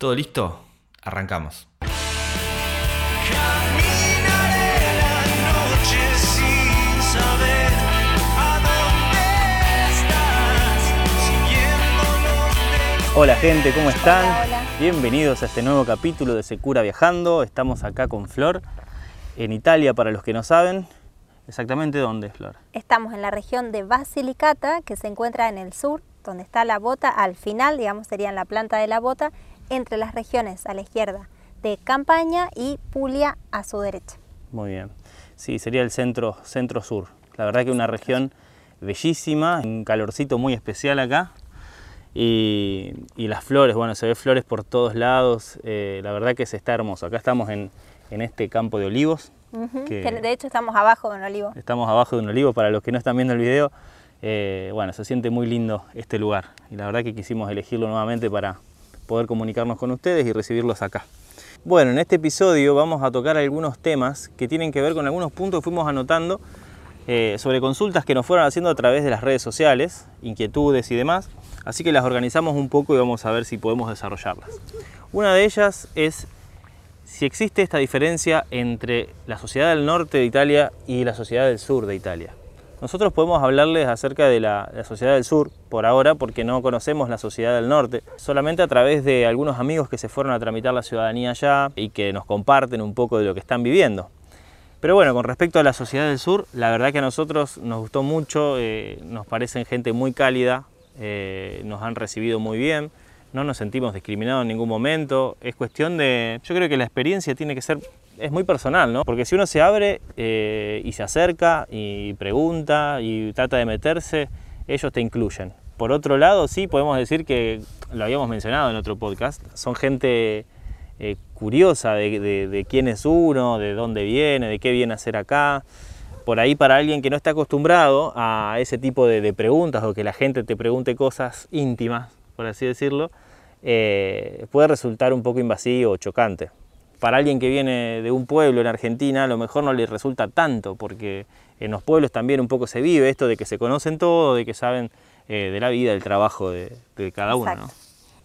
¿Todo listo? Arrancamos. Hola gente, ¿cómo están? Hola, hola. Bienvenidos a este nuevo capítulo de Secura Viajando. Estamos acá con Flor, en Italia para los que no saben. Exactamente dónde, Flor. Estamos en la región de Basilicata, que se encuentra en el sur, donde está la bota, al final, digamos, sería en la planta de la bota, entre las regiones a la izquierda de Campaña y Puglia a su derecha. Muy bien. Sí, sería el centro, centro sur. La verdad que una región bellísima, un calorcito muy especial acá. Y, y las flores, bueno, se ve flores por todos lados. eh, la verdad que se está hermoso. Acá estamos en, en este campo de olivos. Que de hecho estamos abajo de un olivo. Estamos abajo de un olivo, para los que no están viendo el video, eh, bueno, se siente muy lindo este lugar y la verdad que quisimos elegirlo nuevamente para poder comunicarnos con ustedes y recibirlos acá. Bueno, en este episodio vamos a tocar algunos temas que tienen que ver con algunos puntos que fuimos anotando eh, sobre consultas que nos fueron haciendo a través de las redes sociales, inquietudes y demás, así que las organizamos un poco y vamos a ver si podemos desarrollarlas. Una de ellas es si existe esta diferencia entre la sociedad del norte de Italia y la sociedad del sur de Italia. Nosotros podemos hablarles acerca de la, sociedad del sur por ahora porque no conocemos la sociedad del norte, solamente a través de algunos amigos que se fueron a tramitar la ciudadanía allá y que nos comparten un poco de lo que están viviendo. Pero bueno, con respecto a la sociedad del sur, la verdad que a nosotros nos gustó mucho, eh, nos parecen gente muy cálida, eh, nos han recibido muy bien, no nos sentimos discriminados en ningún momento. Es cuestión de, yo creo que la experiencia tiene que ser, es muy personal, ¿no? Porque si uno se abre eh, y se acerca y pregunta y trata de meterse, ellos te incluyen. Por otro lado, sí, podemos decir que, lo habíamos mencionado en otro podcast, son gente eh, curiosa de, quién es uno, de dónde viene, de qué viene a hacer acá. Por ahí para alguien que no está acostumbrado a ese tipo de, de preguntas o que la gente te pregunte cosas íntimas, por así decirlo, eh, puede resultar un poco invasivo o chocante. Para alguien que viene de un pueblo en Argentina, a lo mejor no le resulta tanto, porque en los pueblos también un poco se vive esto de que se conocen todo, de que saben eh, de la vida, del trabajo de, cada uno.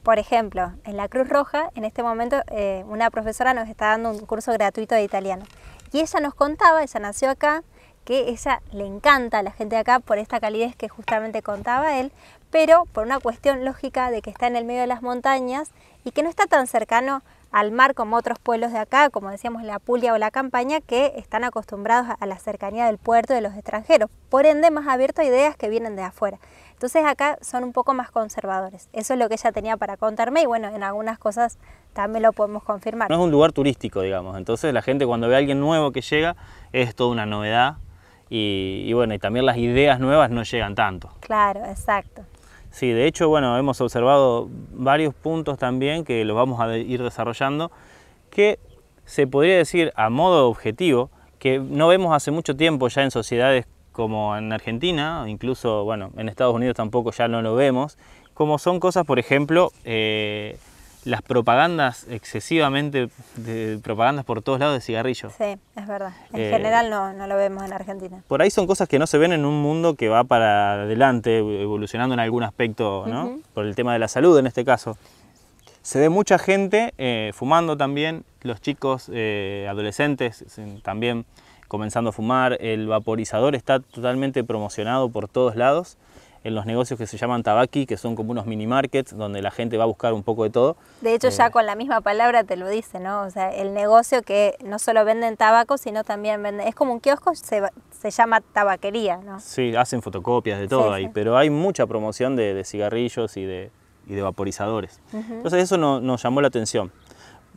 Por ejemplo, en la Cruz Roja, en este momento, eh, una profesora nos está dando un curso gratuito de italiano. Y ella nos contaba, ella nació acá, que ella le encanta a la gente de acá por esta calidez que justamente contaba él, pero por una cuestión lógica de que está en el medio de las montañas y que no está tan cercano al mar como otros pueblos de acá, como decíamos la Puglia o la Campaña, que están acostumbrados a- a la cercanía del puerto de los extranjeros, por ende más abierto a ideas que vienen de afuera. Entonces acá son un poco más conservadores. Eso es lo que ella tenía para contarme y bueno, en algunas cosas también lo podemos confirmar. No es un lugar turístico, digamos. Entonces la gente cuando ve a alguien nuevo que llega es toda una novedad y, y bueno, y también las ideas nuevas no llegan tanto. Claro, exacto. Sí, de hecho, bueno, hemos observado varios puntos también que los vamos a ir desarrollando que se podría decir a modo objetivo que no vemos hace mucho tiempo ya en sociedades como en Argentina, incluso, bueno, en Estados Unidos tampoco ya no lo vemos, como son cosas, por ejemplo, eh, las propagandas excesivamente, de, propagandas por todos lados de cigarrillos. Sí, es verdad. En Eh, general no, no lo vemos en Argentina. Por ahí son cosas que no se ven en un mundo que va para adelante, evolucionando en algún aspecto, ¿no? Por el tema de la salud en este caso. Se ve mucha gente eh, fumando también, los chicos eh, adolescentes también comenzando a fumar, el vaporizador está totalmente promocionado por todos lados, en los negocios que se llaman tabaki, que son como unos mini markets donde la gente va a buscar un poco de todo. De hecho, Eh. ya con la misma palabra te lo dice, ¿no? O sea, el negocio que no solo venden tabaco, sino también venden... Es como un kiosco, se, se llama tabaquería, ¿no? Sí, hacen fotocopias de todo Sí, ahí, sí. pero hay mucha promoción de, de cigarrillos y de, y de vaporizadores. Entonces eso no- nos llamó la atención.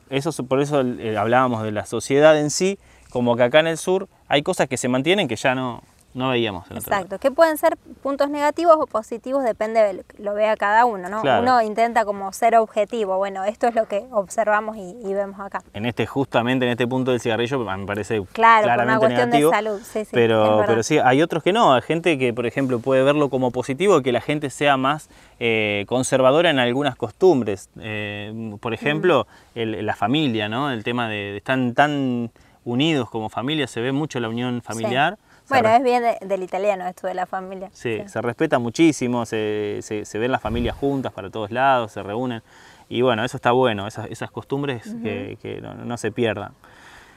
Eso, es- por eso eh, hablábamos de la sociedad en sí, como que acá en el sur hay cosas que se mantienen que ya no, no veíamos en. Exacto, que pueden ser puntos negativos o positivos, depende de lo que lo vea cada uno, ¿no? Claro. Uno intenta como ser objetivo, bueno, esto es lo que observamos y, y vemos acá. En este, justamente en este punto del cigarrillo, me parece Claro, por una claramente cuestión negativo. de salud, sí, sí, pero, pero sí, hay otros que no. Hay gente que, por ejemplo, puede verlo como positivo, que la gente sea más eh, conservadora en algunas costumbres. Eh, por ejemplo, el- la familia, ¿no? El tema de, están tan unidos como familia, se ve mucho la unión familiar. Bueno, es bien de- del italiano esto de la familia. Sí, se respeta muchísimo, se, se- se ven las familias juntas para todos lados, se reúnen. Y bueno, eso está bueno, esas, esas costumbres que, que no, no se pierdan.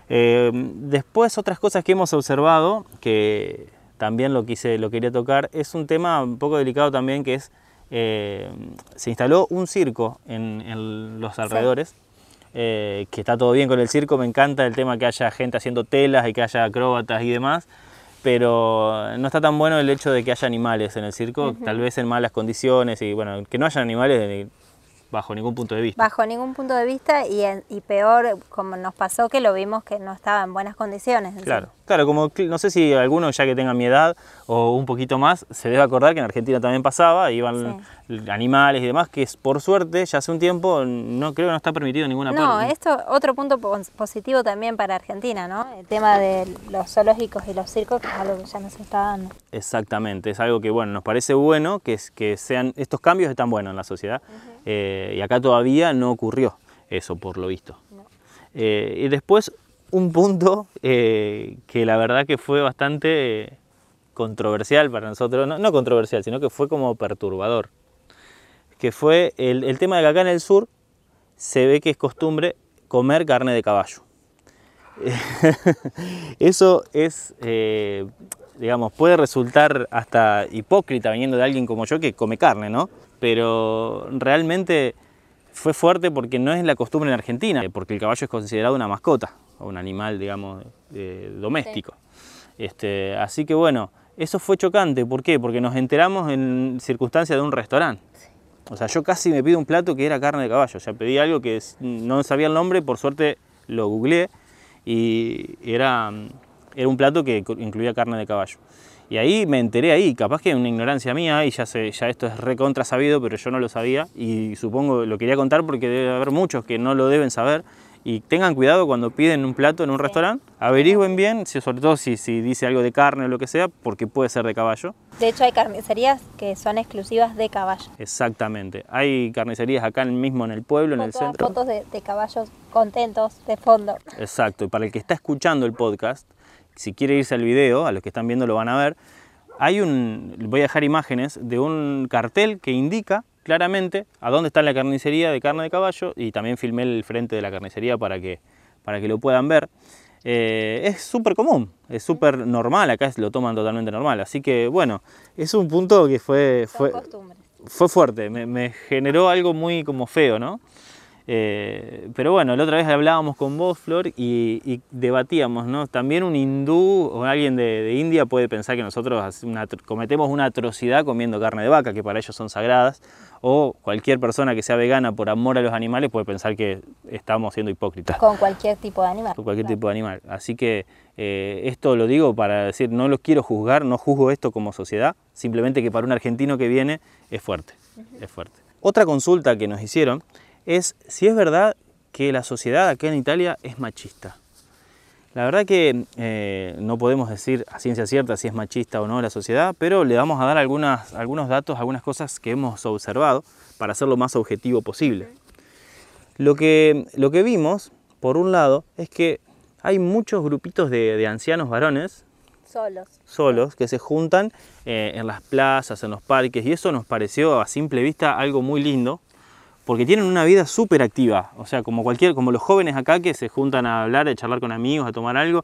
Eh, después, otras cosas que hemos observado, que también lo, quise, lo quería tocar, es un tema un poco delicado también, que es, eh, se instaló un circo en, en los alrededores, eh, que está todo bien con el circo, me encanta el tema que haya gente haciendo telas y que haya acróbatas y demás, pero no está tan bueno el hecho de que haya animales en el circo, tal vez en malas condiciones y bueno, que no haya animales bajo ningún punto de vista. Bajo ningún punto de vista y, en- y peor, como nos pasó que lo vimos que no estaba en buenas condiciones. Claro, claro, como no sé si alguno ya que tenga mi edad o un poquito más se debe acordar que en Argentina también pasaba, iban animales y demás, que es, por suerte ya hace un tiempo no creo que no está permitido en ninguna No, parte. esto otro punto pos- positivo también para Argentina, ¿no? El tema de los zoológicos y los circos, que es algo que ya no se está dando. Exactamente, es algo que bueno, nos parece bueno que, es- que sean estos cambios están buenos en la sociedad eh, y acá todavía no ocurrió eso por lo visto. Eh, y después un punto eh, que la verdad que fue bastante controversial para nosotros, no, no controversial, sino que fue como perturbador, que fue el, el tema de que acá en el sur se ve que es costumbre comer carne de caballo. Eso es, eh, digamos, puede resultar hasta hipócrita viniendo de alguien como yo que come carne, ¿no? Pero realmente fue fuerte porque no es la costumbre en Argentina, porque el caballo es considerado una mascota, o un animal, digamos, eh, doméstico. Este, así que bueno, eso fue chocante. ¿Por qué? Porque nos enteramos en circunstancias de un restaurante. O sea, yo casi me pido un plato que era carne de caballo. O sea, pedí algo que es- no sabía el nombre, por suerte lo googleé y era, era un plato que incluía carne de caballo. Y ahí me enteré ahí, capaz que una ignorancia mía, y ya, sé, ya esto es recontra sabido, pero yo no lo sabía y supongo lo quería contar porque debe haber muchos que no lo deben saber. Y tengan cuidado cuando piden un plato en un restaurante, averigüen bien, sobre todo si, si dice algo de carne o lo que sea, porque puede ser de caballo. De hecho, hay carnicerías que son exclusivas de caballo. Exactamente. Hay carnicerías acá mismo en el pueblo, en el centro. Fotos de, de caballos contentos de fondo. Exacto, y para el que está escuchando el podcast, si quiere irse al video, a los que están viendo lo van a ver, hay un, voy a dejar imágenes de un cartel que indica claramente a dónde está la carnicería de carne de caballo y también filmé el frente de la carnicería para que, para que lo puedan ver. Eh, es súper común, es súper normal, acá lo toman totalmente normal, así que bueno, es un punto que fue, fue fuerte, me, me generó algo muy como feo, ¿no? Eh, pero bueno, la otra vez hablábamos con vos, Flor, y, y debatíamos, ¿no? También un hindú o alguien de, de India puede pensar que nosotros una cometemos una atrocidad comiendo carne de vaca, que para ellos son sagradas, o cualquier persona que sea vegana por amor a los animales puede pensar que estamos siendo hipócritas Con cualquier tipo de animal. con cualquier Claro. tipo de animal. Así que eh, esto lo digo para decir, no los quiero juzgar, no juzgo esto como sociedad, simplemente que para un argentino que viene es fuerte, es fuerte. Otra consulta que nos hicieron es si es verdad que la sociedad acá en Italia es machista. La verdad que eh, no podemos decir a ciencia cierta si es machista o no la sociedad, pero le vamos a dar algunas, algunos datos, algunas cosas que hemos observado para ser lo más objetivo posible. Lo que, lo que vimos, por un lado, es que hay muchos grupitos de, de ancianos varones Solos. solos que se juntan eh, en las plazas, en los parques, y eso nos pareció a simple vista algo muy lindo, porque tienen una vida súper activa, o sea, como cualquier, como los jóvenes acá que se juntan a hablar, a charlar con amigos, a tomar algo,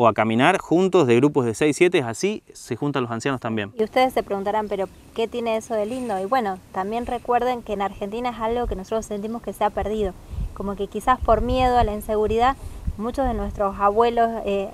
o a caminar juntos de grupos de 6, 7, así se juntan los ancianos también. Y ustedes se preguntarán, pero ¿qué tiene eso de lindo? Y bueno, también recuerden que en Argentina es algo que nosotros sentimos que se ha perdido. Como que quizás por miedo a la inseguridad, muchos de nuestros abuelos eh,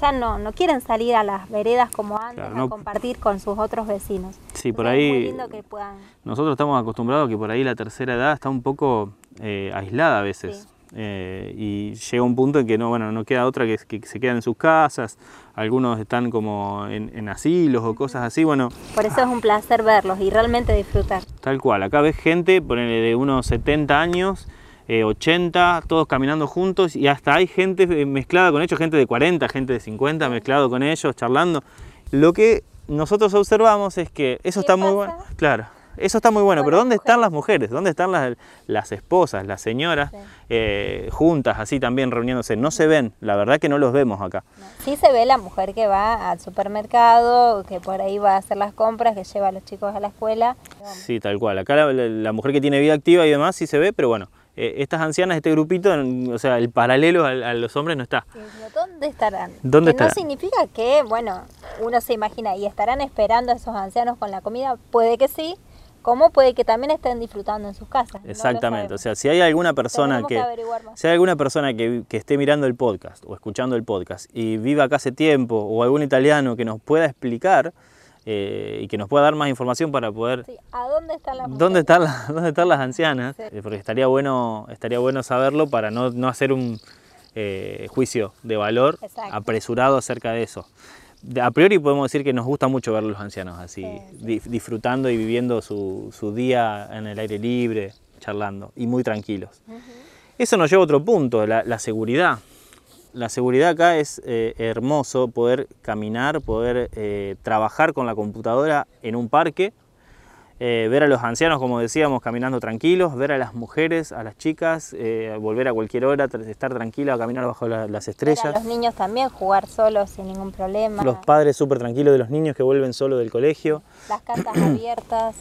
ya no, no quieren salir a las veredas como antes, Claro, a compartir con sus otros vecinos. Sí, por Entonces, Es muy ahí lindo que puedan... nosotros estamos acostumbrados a que por ahí la tercera edad está un poco eh, aislada a veces. Sí. Eh, y llega un punto en que no, bueno, no queda otra que, que se quedan en sus casas, algunos están como en, en asilos o cosas así, bueno, Por eso es un placer verlos y realmente disfrutar. tal cual. Acá ves gente, ponele de unos 70 años, eh, 80, todos caminando juntos y hasta hay gente eh, mezclada con ellos, gente de 40, gente de 50, mezclado con ellos, charlando. Lo que nosotros observamos es que eso ¿Qué está muy bueno. Claro, eso está muy bueno, pero ¿dónde están las mujeres? ¿Dónde están las, las esposas, las señoras Sí. eh, juntas, así también reuniéndose? No se ven, la verdad que no los vemos acá. Sí se ve la mujer que va al supermercado, que por ahí va a hacer las compras, que lleva a los chicos a la escuela. Sí, tal cual. Acá la mujer que tiene vida activa y demás sí se ve, pero bueno, eh, estas ancianas, este grupito, en- o sea, el paralelo a, a los hombres no está. ¿Dónde estarán? ¿Dónde que no estarán? significa que, bueno, uno se imagina y estarán esperando a esos ancianos con la comida, puede que sí, como puede que también estén disfrutando en sus casas. No Exactamente. O sea, si hay alguna persona que si hay alguna persona que, que esté mirando el podcast o escuchando el podcast y viva acá hace tiempo o algún italiano que nos pueda explicar eh, y que nos pueda dar más información para poder Sí, ¿A dónde están las ¿Dónde están, las, ¿Dónde están las ancianas? Sí. Eh, Porque estaría bueno, estaría bueno saberlo para no, no hacer un eh, juicio de valor Exacto. apresurado acerca de eso. A priori podemos decir que nos gusta mucho ver a los ancianos así, Sí, di- disfrutando y viviendo su, su día en el aire libre, charlando y muy tranquilos. Eso nos lleva a otro punto, la, la seguridad. La seguridad acá es eh, hermoso poder caminar, poder eh, trabajar con la computadora en un parque, eh, ver a los ancianos, como decíamos, caminando tranquilos, ver a las mujeres, a las chicas, volver a cualquier hora, estar tranquila, caminar bajo la- las Ver a estrellas. los niños también jugar solos sin ningún problema. Los padres súper tranquilos de los niños que vuelven solo del colegio. las casas abiertas,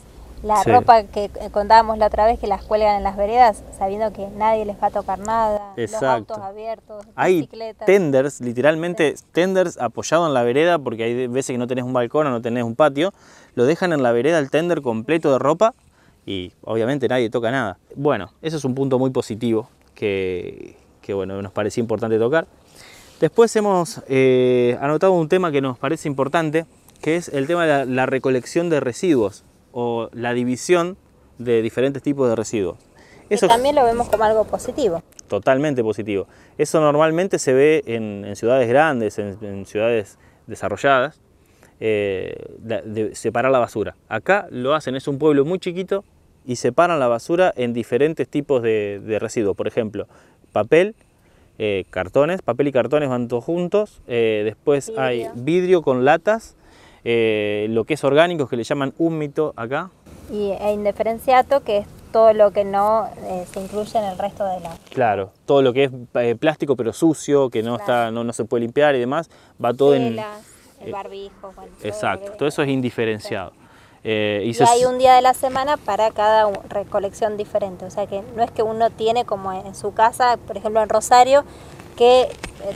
la Sí. ropa que eh, contábamos la otra vez que las cuelgan en las veredas sabiendo que nadie les va a tocar nada, Exacto. los autos abiertos, Hay bicicletas. tenders, literalmente tenders apoyado en la vereda, porque hay veces que no tenés un balcón o no tenés un patio, lo dejan en la vereda el tender completo de ropa y obviamente nadie toca nada. Bueno, eso es un punto muy positivo que, que, bueno, nos parecía importante tocar. Después hemos eh, anotado un tema que nos parece importante, que es el tema de la, la recolección de residuos o la división de diferentes tipos de residuos. que también lo vemos como algo positivo. Totalmente positivo. Eso normalmente se ve en, en ciudades grandes, en, en ciudades desarrolladas, eh, de separar la basura. Acá lo hacen, es un pueblo muy chiquito y separan la basura en diferentes tipos de, de residuos. Por ejemplo, papel, eh, cartones, papel y cartones van todos juntos. eh, después hay vidrio con latas, eh, lo que es orgánico, que le llaman húmito acá, Y e indiferenciato, que es todo lo que no eh, se incluye en el resto de la... Claro, todo lo que es eh, plástico pero sucio, que no, Claro. está, no, no se puede limpiar y demás, va todo en... el eh, barbijo, bueno, Exacto, todo eso es indiferenciado. Eh, y hay un día de la semana para cada recolección diferente. O sea que no es que uno tiene como en su casa, por ejemplo en Rosario, que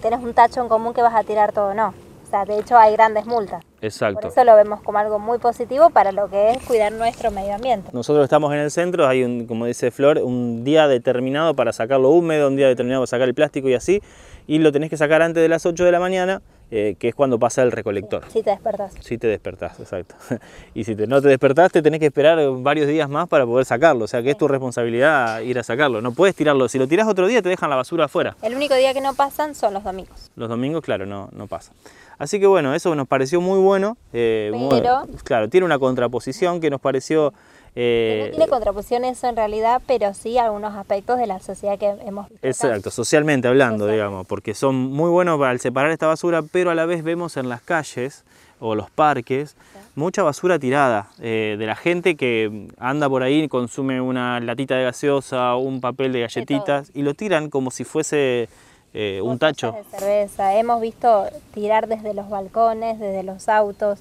tenés un tacho en común que vas a tirar todo. No. O sea, de hecho hay grandes multas. Por Exacto. eso lo vemos como algo muy positivo para lo que es cuidar nuestro medio ambiente. Nosotros estamos en el centro, hay un, como dice Flor, un día determinado para sacar lo húmedo, un día determinado para sacar el plástico y así, y lo tenés que sacar antes de las 8 de la mañana, eh, que es cuando pasa el recolector. Si te despertás. Si te despertás, exacto. Y si te- no te despertaste, tenés que esperar varios días más para poder sacarlo. O sea que es tu responsabilidad ir a sacarlo. No puedes tirarlo. Si lo tirás otro día, te dejan la basura afuera. El único día que no pasan son los domingos. Los domingos, claro, no, no pasa. Así que bueno, eso nos pareció muy bueno. eh, muy- Pero- claro, tiene una contraposición que nos pareció... Eh, no tiene contraposición eso en realidad, pero sí algunos aspectos de la sociedad que hemos visto. acá. Exacto, socialmente hablando, digamos, porque son muy buenos para al separar esta basura, pero a la vez vemos en las calles o los parques mucha basura tirada eh, de la gente que anda por ahí, consume una latita de gaseosa, un papel de galletitas y lo tiran como si fuese eh, un tacho. De cerveza. Hemos visto tirar desde los balcones, desde los autos,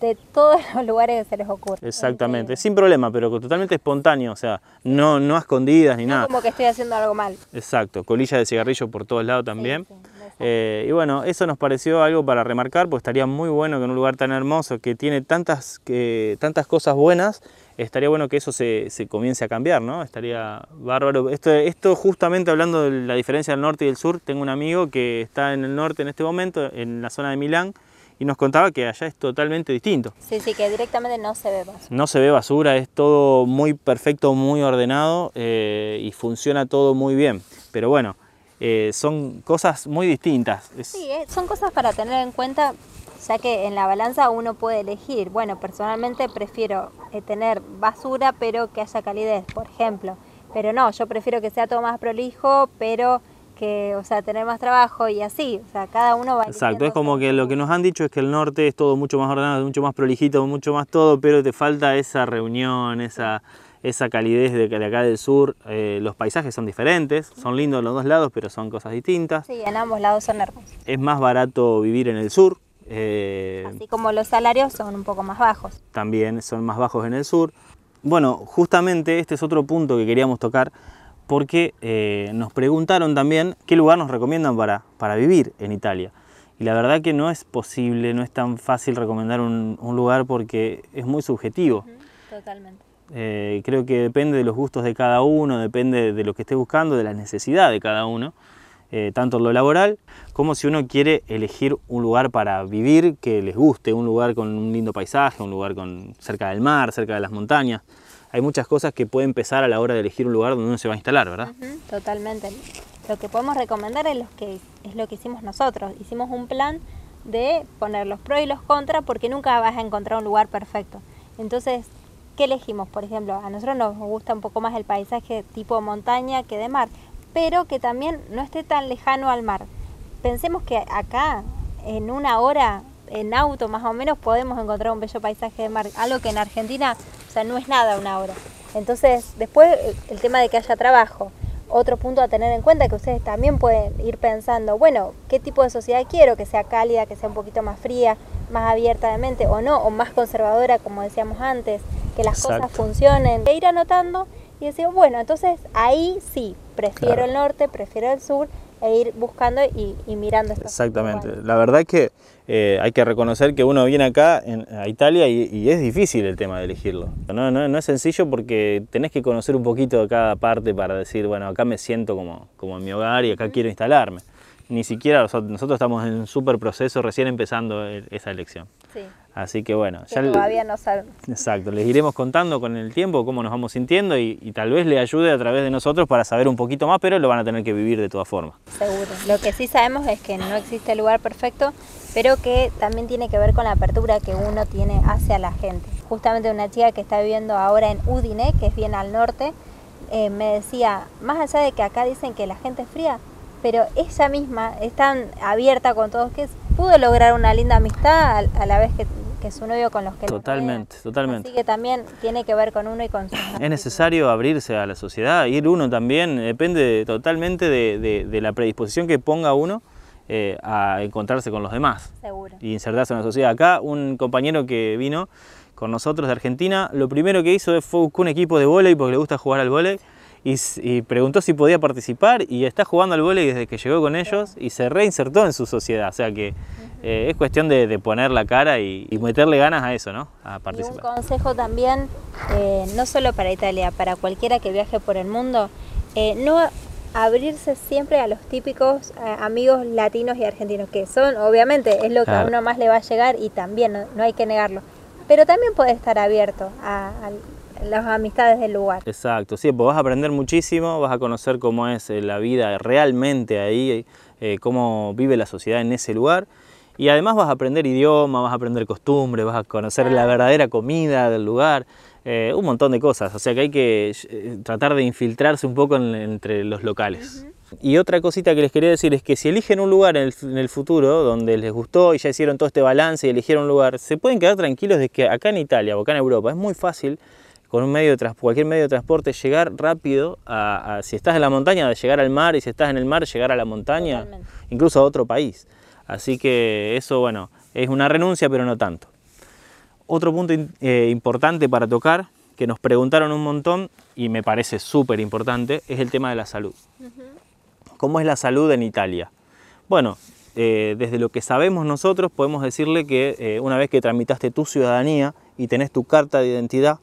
de todos los lugares que se les ocurre. Exactamente, sin problema, pero totalmente espontáneo, o sea, no, no a escondidas ni No nada. como que estoy haciendo algo mal. Exacto, colilla de cigarrillo por todos lados también. Sí, sí, exacto. Eh, y bueno, eso nos pareció algo para remarcar, porque estaría muy bueno que en un lugar tan hermoso, que tiene tantas, que- tantas cosas buenas, estaría bueno que eso se, se comience a cambiar, ¿no? Estaría bárbaro. Esto, esto justamente hablando de la diferencia del norte y del sur, tengo un amigo que está en el norte en este momento, en la zona de Milán, y nos contaba que allá es totalmente distinto. Sí, sí, que directamente no se ve más. No se ve basura, es todo muy perfecto, muy ordenado eh, y funciona todo muy bien. Pero bueno, eh, son cosas muy distintas. Es- Sí, eh, son cosas para tener en cuenta, ya que en la balanza uno puede elegir. Bueno, personalmente prefiero tener basura, pero que haya calidez, por ejemplo. Pero no, yo prefiero que sea todo más prolijo, pero que, o sea, tener más trabajo y así, o sea, cada uno va Exacto, es como que lo que nos han dicho es que el norte es todo mucho más ordenado, mucho más prolijito, mucho más todo, pero te falta esa reunión, esa, esa calidez de, de acá del sur. Eh, los paisajes son diferentes, son lindos los dos lados, pero son cosas distintas. Sí, en ambos lados son hermosos. Es más barato vivir en el sur, eh, Así como los salarios son un poco más bajos. también son más bajos en el sur. Bueno, justamente este es otro punto que queríamos tocar porque eh, nos preguntaron también qué lugar nos recomiendan para, para vivir en Italia. Y la verdad que no es posible, no es tan fácil recomendar un, un lugar porque es muy subjetivo. Totalmente. Eh, creo que depende de los gustos de cada uno, depende de lo que esté buscando, de la necesidad de cada uno, eh, tanto en lo laboral como si uno quiere elegir un lugar para vivir que les guste, un lugar con un lindo paisaje, un lugar con, cerca del mar, cerca de las montañas. Hay muchas cosas que pueden empezar a la hora de elegir un lugar donde uno se va a instalar, ¿verdad? Totalmente. Lo que podemos recomendar es lo que, es lo que hicimos nosotros. Hicimos un plan de poner los pros y los contras porque nunca vas a encontrar un lugar perfecto. Entonces, ¿qué elegimos? Por ejemplo, a nosotros nos gusta un poco más el paisaje tipo montaña que de mar, pero que también no esté tan lejano al mar. Pensemos que acá, en una hora, en auto más o menos, podemos encontrar un bello paisaje de mar, algo que en Argentina, sea, no es nada una hora. Entonces, después el tema de que haya trabajo. Otro punto a tener en cuenta que ustedes también pueden ir pensando, bueno, ¿qué tipo de sociedad quiero? Que sea cálida, que sea un poquito más fría, más abierta de mente o no, o más conservadora, como decíamos antes, que las cosas funcionen. E ir anotando y decir, bueno, entonces ahí sí, prefiero Claro. el norte, prefiero el sur, e ir buscando y, y mirando estos Exactamente. La verdad que eh, hay que reconocer que uno viene acá en- a Italia y, y es difícil el tema de elegirlo. No, no, no es sencillo porque tenés que conocer un poquito de cada parte para decir, bueno, acá me siento como, como en mi hogar y acá quiero instalarme. Ni siquiera nosotros, nosotros estamos en un súper proceso recién empezando eh, esa elección. Sí, Así que bueno, que ya todavía no sabemos. Exacto, les iremos contando con el tiempo cómo nos vamos sintiendo y, y tal vez le ayude a través de nosotros para saber un poquito más, pero lo van a tener que vivir de todas formas. Seguro. Lo que sí sabemos es que no existe lugar perfecto, pero que también tiene que ver con la apertura que uno tiene hacia la gente. Justamente una chica que está viviendo ahora en Udine, que es bien al norte, eh, me decía, más allá de que acá dicen que la gente es fría, pero ella misma es tan abierta con todos que pudo lograr una linda amistad a, a la vez que, que su novio con los que Totalmente, rodea. totalmente. Así que también tiene que ver con uno y con sus Es necesario abrirse a la sociedad, ir uno también, depende de- totalmente de, de- de la predisposición que ponga uno eh, a encontrarse con los demás Seguro. y insertarse en la sociedad. Acá un compañero que vino con nosotros de Argentina, lo primero que hizo fue buscar un equipo de vóley porque le gusta jugar al vóley y, y preguntó si podía participar y está jugando al vóley desde que llegó con ellos y se reinsertó en su sociedad. O sea que eh, es cuestión de, de poner la cara y, y meterle ganas a eso, ¿no? A Y un participar. consejo también, eh, no solo para Italia, para cualquiera que viaje por el mundo, eh, no abrirse siempre a los típicos amigos latinos y argentinos, que son, obviamente, es lo que a uno más le va a llegar y también, no, no hay que negarlo. Pero también puede estar abierto a, a las amistades del lugar. Exacto, sí, pues vas a aprender muchísimo, vas a conocer cómo es la vida realmente ahí, eh, cómo vive la sociedad en ese lugar. Y además vas a aprender idioma, vas a aprender costumbres, vas a conocer la verdadera comida del lugar, eh, un montón de cosas. O sea que hay que eh, tratar de infiltrarse un poco en- entre los locales. Y otra cosita que les quería decir es que si eligen un lugar en el, en el futuro donde les gustó y ya hicieron todo este balance y eligieron un lugar, se pueden quedar tranquilos de que acá en Italia o acá en Europa es muy fácil con un medio de cualquier medio de transporte llegar rápido a, a- si estás en la montaña de llegar al mar y si estás en el mar llegar a la montaña, Totalmente. incluso a otro país. Así que eso bueno, es una renuncia pero no tanto. Otro punto eh, importante para tocar que nos preguntaron un montón y me parece súper importante es el tema de la salud. ¿Cómo es la salud en Italia? Bueno, eh, desde lo que sabemos nosotros podemos decirle que eh, una vez que tramitaste tu ciudadanía y tenés tu carta de identidad,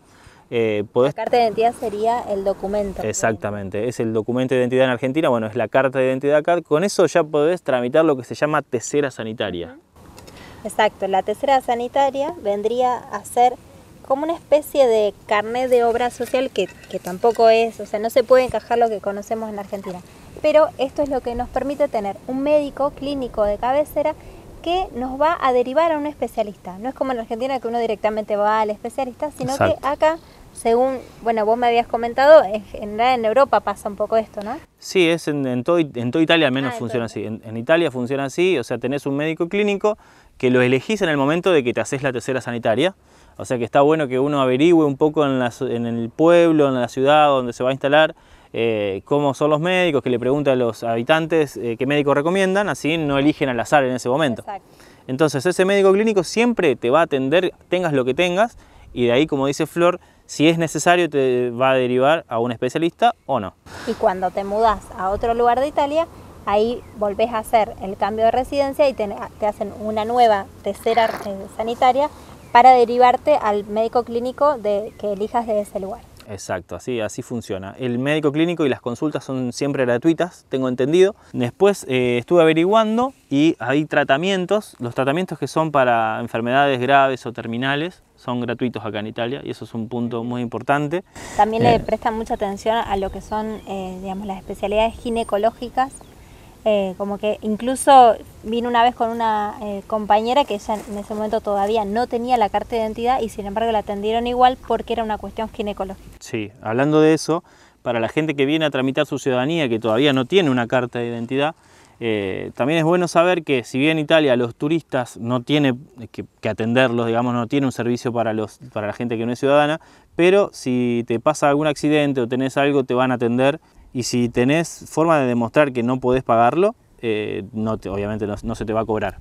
eh, La carta de identidad sería el documento. Exactamente, es el documento de identidad en Argentina, bueno, es la carta de identidad acá, con eso ya podés tramitar lo que se llama tesera sanitaria. Exacto, la tercera sanitaria vendría a ser como una especie de carnet de obra social que, que tampoco es, o sea, no se puede encajar lo que conocemos en Argentina. Pero esto es lo que nos permite tener un médico clínico de cabecera que nos va a derivar a un especialista. No es como en Argentina que uno directamente va al especialista, sino Exacto. que acá según, bueno, vos me habías comentado, en general en Europa pasa un poco esto, ¿no? Sí, es en, en todo, en toda Italia al menos Ah, funciona así. En, en Italia funciona así, o sea, tenés un médico clínico que lo elegís en el momento de que te haces la tercera sanitaria. O sea que está bueno que uno averigüe un poco en, la so- en el pueblo, en la ciudad donde se va a instalar, eh, cómo son los médicos, que le pregunte a los habitantes eh, qué médico recomiendan, así no eligen al azar en ese momento. Exacto. Entonces ese médico clínico siempre te va a atender, tengas lo que tengas, y de ahí, como dice Flor, si es necesario te va a derivar a un especialista o no. Y cuando te mudas a otro lugar de Italia, ahí volvés a hacer el cambio de residencia y te, te hacen una nueva tercera eh, sanitaria para derivarte al médico clínico de, que elijas de ese lugar. Exacto, así, así funciona. El médico clínico y las consultas son siempre gratuitas, tengo entendido. Después eh, estuve averiguando y hay tratamientos, los tratamientos que son para enfermedades graves o terminales son gratuitos acá en Italia y eso es un punto muy importante. También Eh. le prestan mucha atención a lo que son, eh, digamos, las especialidades ginecológicas. Eh, como que incluso vine una vez con una eh, compañera que ella en ese momento todavía no tenía la carta de identidad y sin embargo la atendieron igual porque era una cuestión ginecológica. Sí, hablando de eso, para la gente que viene a tramitar su ciudadanía, que todavía no tiene una carta de identidad, eh, también es bueno saber que si bien Italia los turistas no tiene que, que atenderlos, digamos, no tiene un servicio para, los, para la gente que no es ciudadana, pero si te pasa algún accidente o tenés algo, te van a atender y si tenés forma de demostrar que no podés pagarlo, eh, no te- obviamente no, no se te va a cobrar.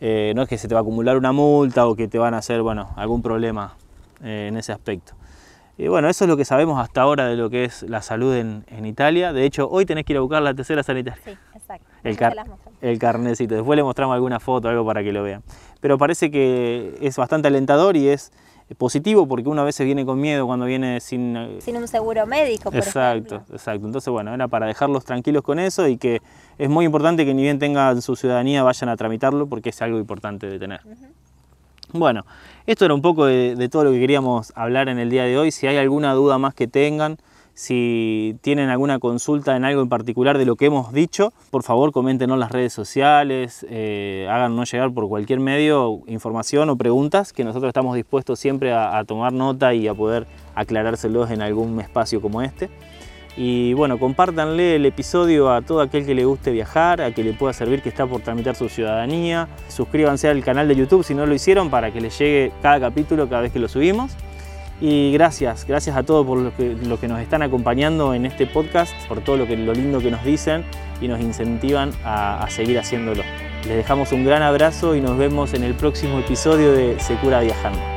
Eh, no es que se te va a acumular una multa o que te van a hacer bueno, algún problema eh, en ese aspecto. Y bueno, eso es lo que sabemos hasta ahora de lo que es la salud en, en Italia. De hecho, hoy tenés que ir a buscar la tercera sanitaria. Sí, exacto. El, car- el carnecito. Después le mostramos alguna foto, algo para que lo vean. Pero parece que es bastante alentador y es positivo porque uno a veces viene con miedo cuando viene sin... eh, Sin un seguro médico, por Exacto, ejemplo. exacto. Entonces, bueno, era para dejarlos tranquilos con eso y que es muy importante que ni bien tengan su ciudadanía vayan a tramitarlo porque es algo importante de tener. Bueno, esto era un poco de, de todo lo que queríamos hablar en el día de hoy. Si hay alguna duda más que tengan, si tienen alguna consulta en algo en particular de lo que hemos dicho, por favor coméntenos en las redes sociales, eh, háganos llegar por cualquier medio información o preguntas que nosotros estamos dispuestos siempre a, a tomar nota y a poder aclarárselos en algún espacio como este. Y bueno, compártanle el episodio a todo aquel que le guste viajar, a que le pueda servir que está por tramitar su ciudadanía. Suscríbanse al canal de YouTube si no lo hicieron para que les llegue cada capítulo cada vez que lo subimos. Y gracias, gracias a todos por los que, los que nos están acompañando en este podcast, por todo lo, que, lo lindo que nos dicen y nos incentivan a, a seguir haciéndolo. Les dejamos un gran abrazo y nos vemos en el próximo episodio de Secura Viajando.